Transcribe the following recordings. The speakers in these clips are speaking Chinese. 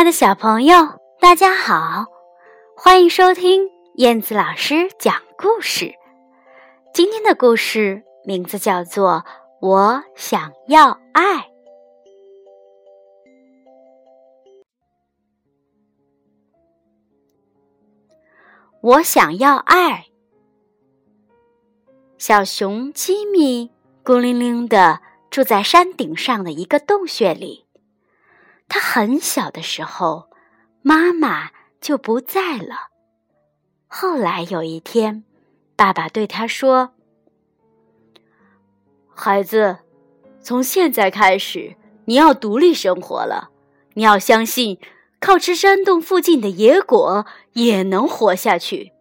爱的小朋友，大家好，欢迎收听燕子老师讲故事。今天的故事名字叫做《我想要爱》。我想要爱。小熊吉米孤零零的住在山顶上的一个洞穴里。他很小的时候，妈妈就不在了。后来有一天，爸爸对他说：“孩子，从现在开始，你要独立生活了。你要相信，靠吃山洞附近的野果也能活下去。”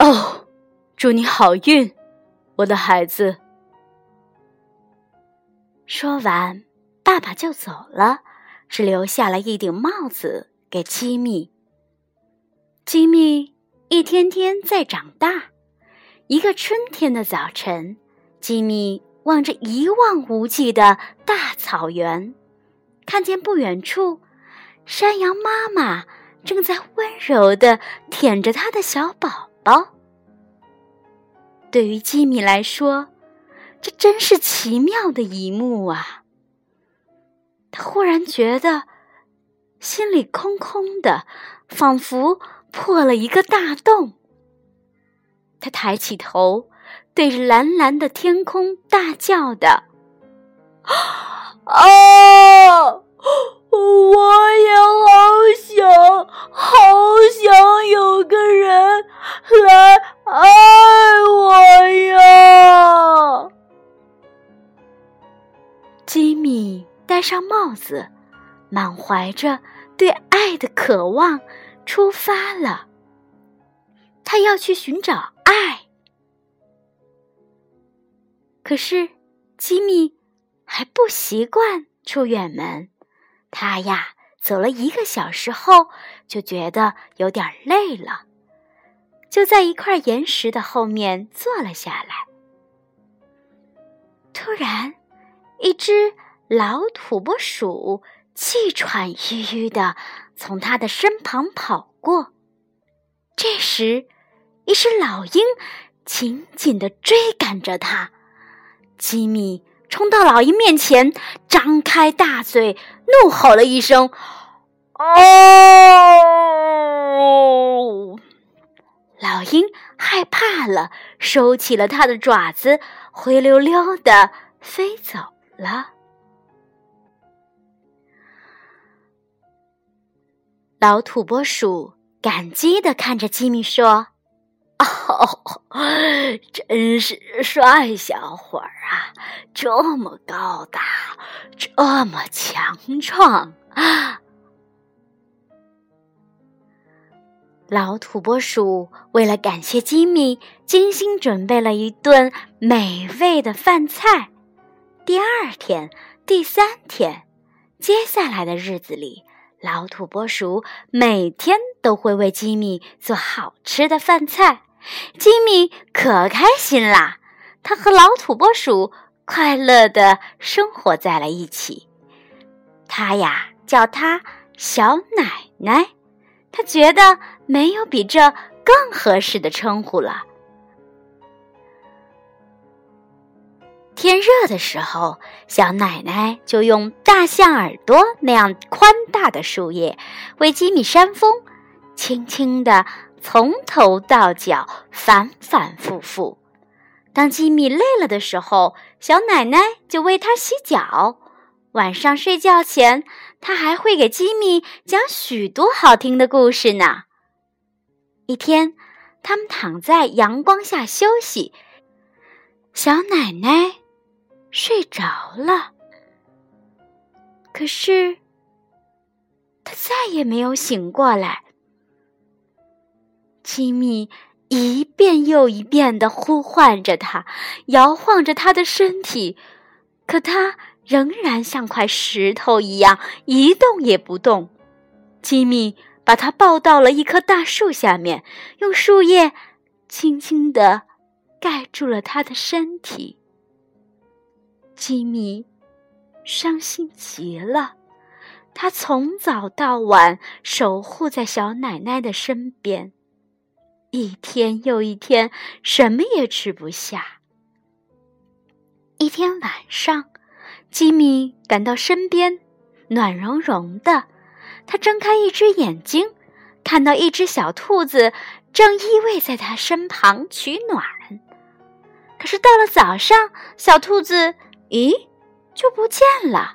哦，祝你好运，我的孩子。说完。爸爸就走了，只留下了一顶帽子给吉米。吉米一天天在长大。一个春天的早晨，吉米望着一望无际的大草原，看见不远处，山羊妈妈正在温柔的舔着它的小宝宝。对于吉米来说，这真是奇妙的一幕啊！忽然觉得心里空空的，仿佛破了一个大洞。他抬起头，对着蓝蓝的天空大叫的：“啊！我也好想，好想有个人来爱我呀！”上帽子，满怀着对爱的渴望，出发了。他要去寻找爱。可是，吉米还不习惯出远门。他呀，走了一个小时后，就觉得有点累了，就在一块岩石的后面坐了下来。突然，一只。老土拨鼠气喘吁吁的从他的身旁跑过，这时，一只老鹰紧紧的追赶着他。吉米冲到老鹰面前，张开大嘴，怒吼了一声：“哦！”老鹰害怕了，收起了它的爪子，灰溜溜的飞走了。老土拨鼠感激的看着吉米说：“哦，真是帅小伙儿啊！这么高大，这么强壮啊。”老土拨鼠为了感谢吉米，精心准备了一顿美味的饭菜。第二天、第三天，接下来的日子里。老土拨鼠每天都会为吉米做好吃的饭菜，吉米可开心啦。他和老土拨鼠快乐的生活在了一起。他呀叫他小奶奶，他觉得没有比这更合适的称呼了。天热的时候，小奶奶就用大象耳朵那样宽大的树叶为吉米扇风，轻轻地从头到脚反反复复。当吉米累了的时候，小奶奶就为他洗脚。晚上睡觉前，他还会给吉米讲许多好听的故事呢。一天，他们躺在阳光下休息，小奶奶。睡着了，可是他再也没有醒过来。吉米一遍又一遍的呼唤着他，摇晃着他的身体，可他仍然像块石头一样一动也不动。吉米把他抱到了一棵大树下面，用树叶轻轻的盖住了他的身体。吉米伤心极了，他从早到晚守护在小奶奶的身边，一天又一天，什么也吃不下。一天晚上，吉米感到身边暖融融的，他睁开一只眼睛，看到一只小兔子正依偎在他身旁取暖。可是到了早上，小兔子咦就不见了。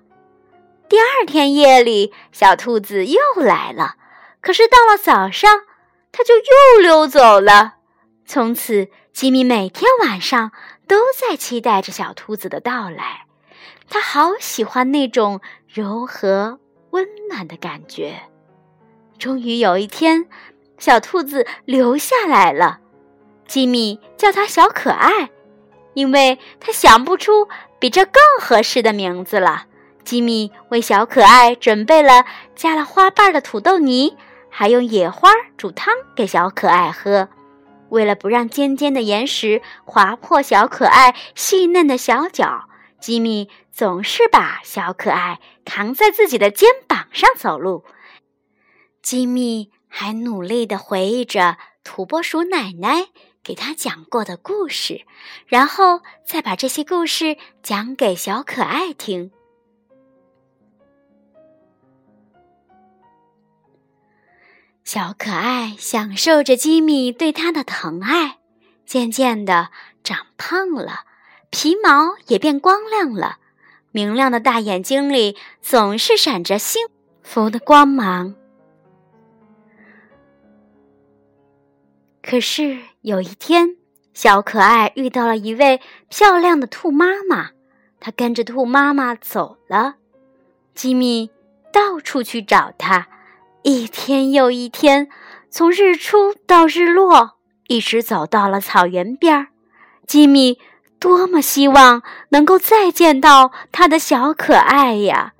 第二天夜里，小兔子又来了，可是到了早上，它就又溜走了。从此，吉米每天晚上都在期待着小兔子的到来。他好喜欢那种柔和温暖的感觉。终于有一天，小兔子留下来了。吉米叫它小可爱，因为他想不出比这更合适的名字了。吉米为小可爱准备了加了花瓣的土豆泥，还用野花煮汤给小可爱喝。为了不让尖尖的岩石划破小可爱细嫩的小脚，吉米总是把小可爱扛在自己的肩膀上走路。吉米还努力地回忆着土拨鼠奶奶给他讲过的故事，然后再把这些故事讲给小可爱听。小可爱享受着吉米对他的疼爱，渐渐的长胖了，皮毛也变光亮了，明亮的大眼睛里总是闪着幸福的光芒。可是有一天，小可爱遇到了一位漂亮的兔妈妈，它跟着兔妈妈走了。吉米到处去找它。一天又一天，从日出到日落，一直走到了草原边儿。吉米多么希望能够再见到他的小可爱呀！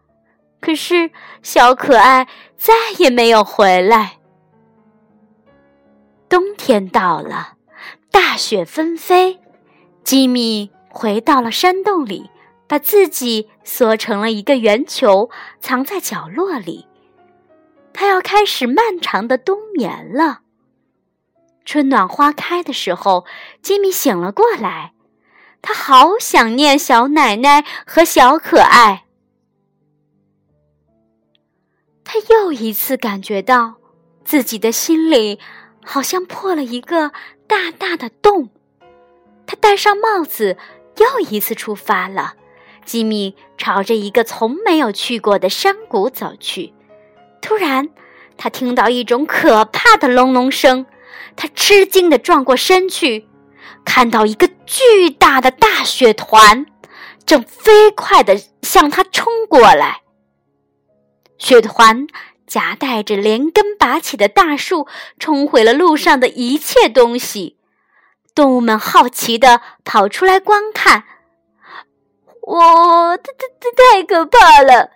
可是小可爱再也没有回来。冬天到了，大雪纷飞，吉米回到了山洞里，把自己缩成了一个圆球，藏在角落里。他要开始漫长的冬眠了。春暖花开的时候，吉米醒了过来，他好想念小奶奶和小可爱。他又一次感觉到自己的心里好像破了一个大大的洞。他戴上帽子，又一次出发了。吉米朝着一个从没有去过的山谷走去。突然，他听到一种可怕的隆隆声，他吃惊地转过身去，看到一个巨大的大雪团正飞快地向他冲过来。雪团夹带着连根拔起的大树，冲毁了路上的一切东西。动物们好奇地跑出来观看，哇，太太太太可怕了！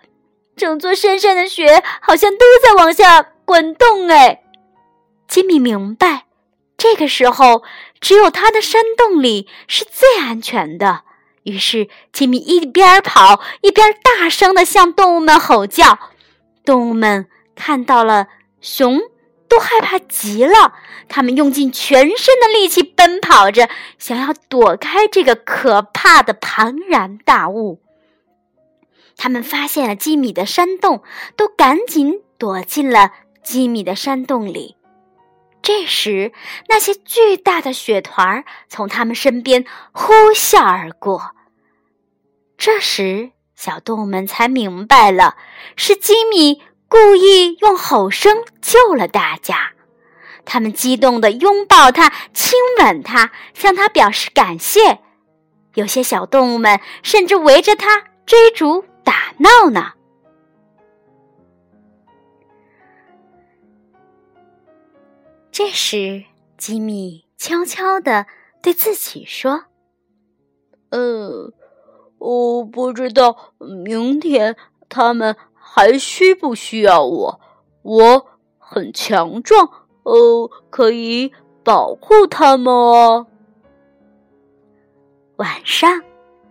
整座山上的雪好像都在往下滚动哎！吉米明白，这个时候只有他的山洞里是最安全的。于是，吉米一边跑一边大声的向动物们吼叫。动物们看到了熊，都害怕极了。他们用尽全身的力气奔跑着，想要躲开这个可怕的庞然大物。他们发现了吉米的山洞，都赶紧躲进了吉米的山洞里。这时，那些巨大的雪团儿从他们身边呼啸而过。这时，小动物们才明白了，是吉米故意用吼声救了大家。他们激动地拥抱他，亲吻他，向他表示感谢。有些小动物们甚至围着他追逐。打闹呢。这时，吉米悄悄的对自己说：“呃，我不知道明天他们还需不需要我。我很强壮，呃，可以保护他们哦。”晚上，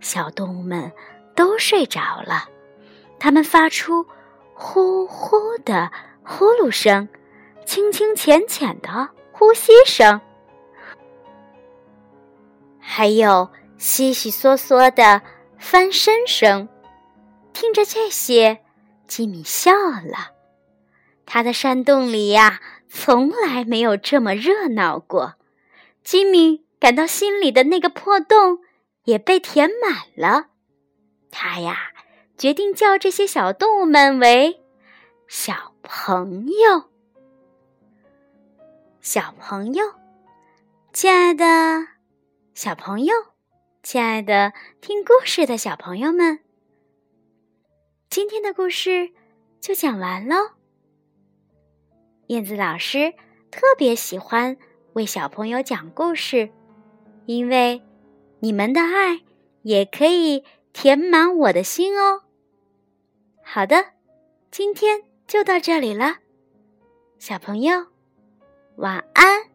小动物们。都睡着了，他们发出呼呼的呼噜声，轻轻浅浅的呼吸声，还有悉悉嗦嗦的翻身声。听着这些，吉米笑了。他的山洞里呀，从来没有这么热闹过。吉米感到心里的那个破洞也被填满了。他呀，决定叫这些小动物们为小朋友。小朋友，亲爱的小朋友，亲爱的听故事的小朋友们，今天的故事就讲完喽。燕子老师特别喜欢为小朋友讲故事，因为你们的爱也可以填满我的心哦。好的，今天就到这里了，小朋友，晚安。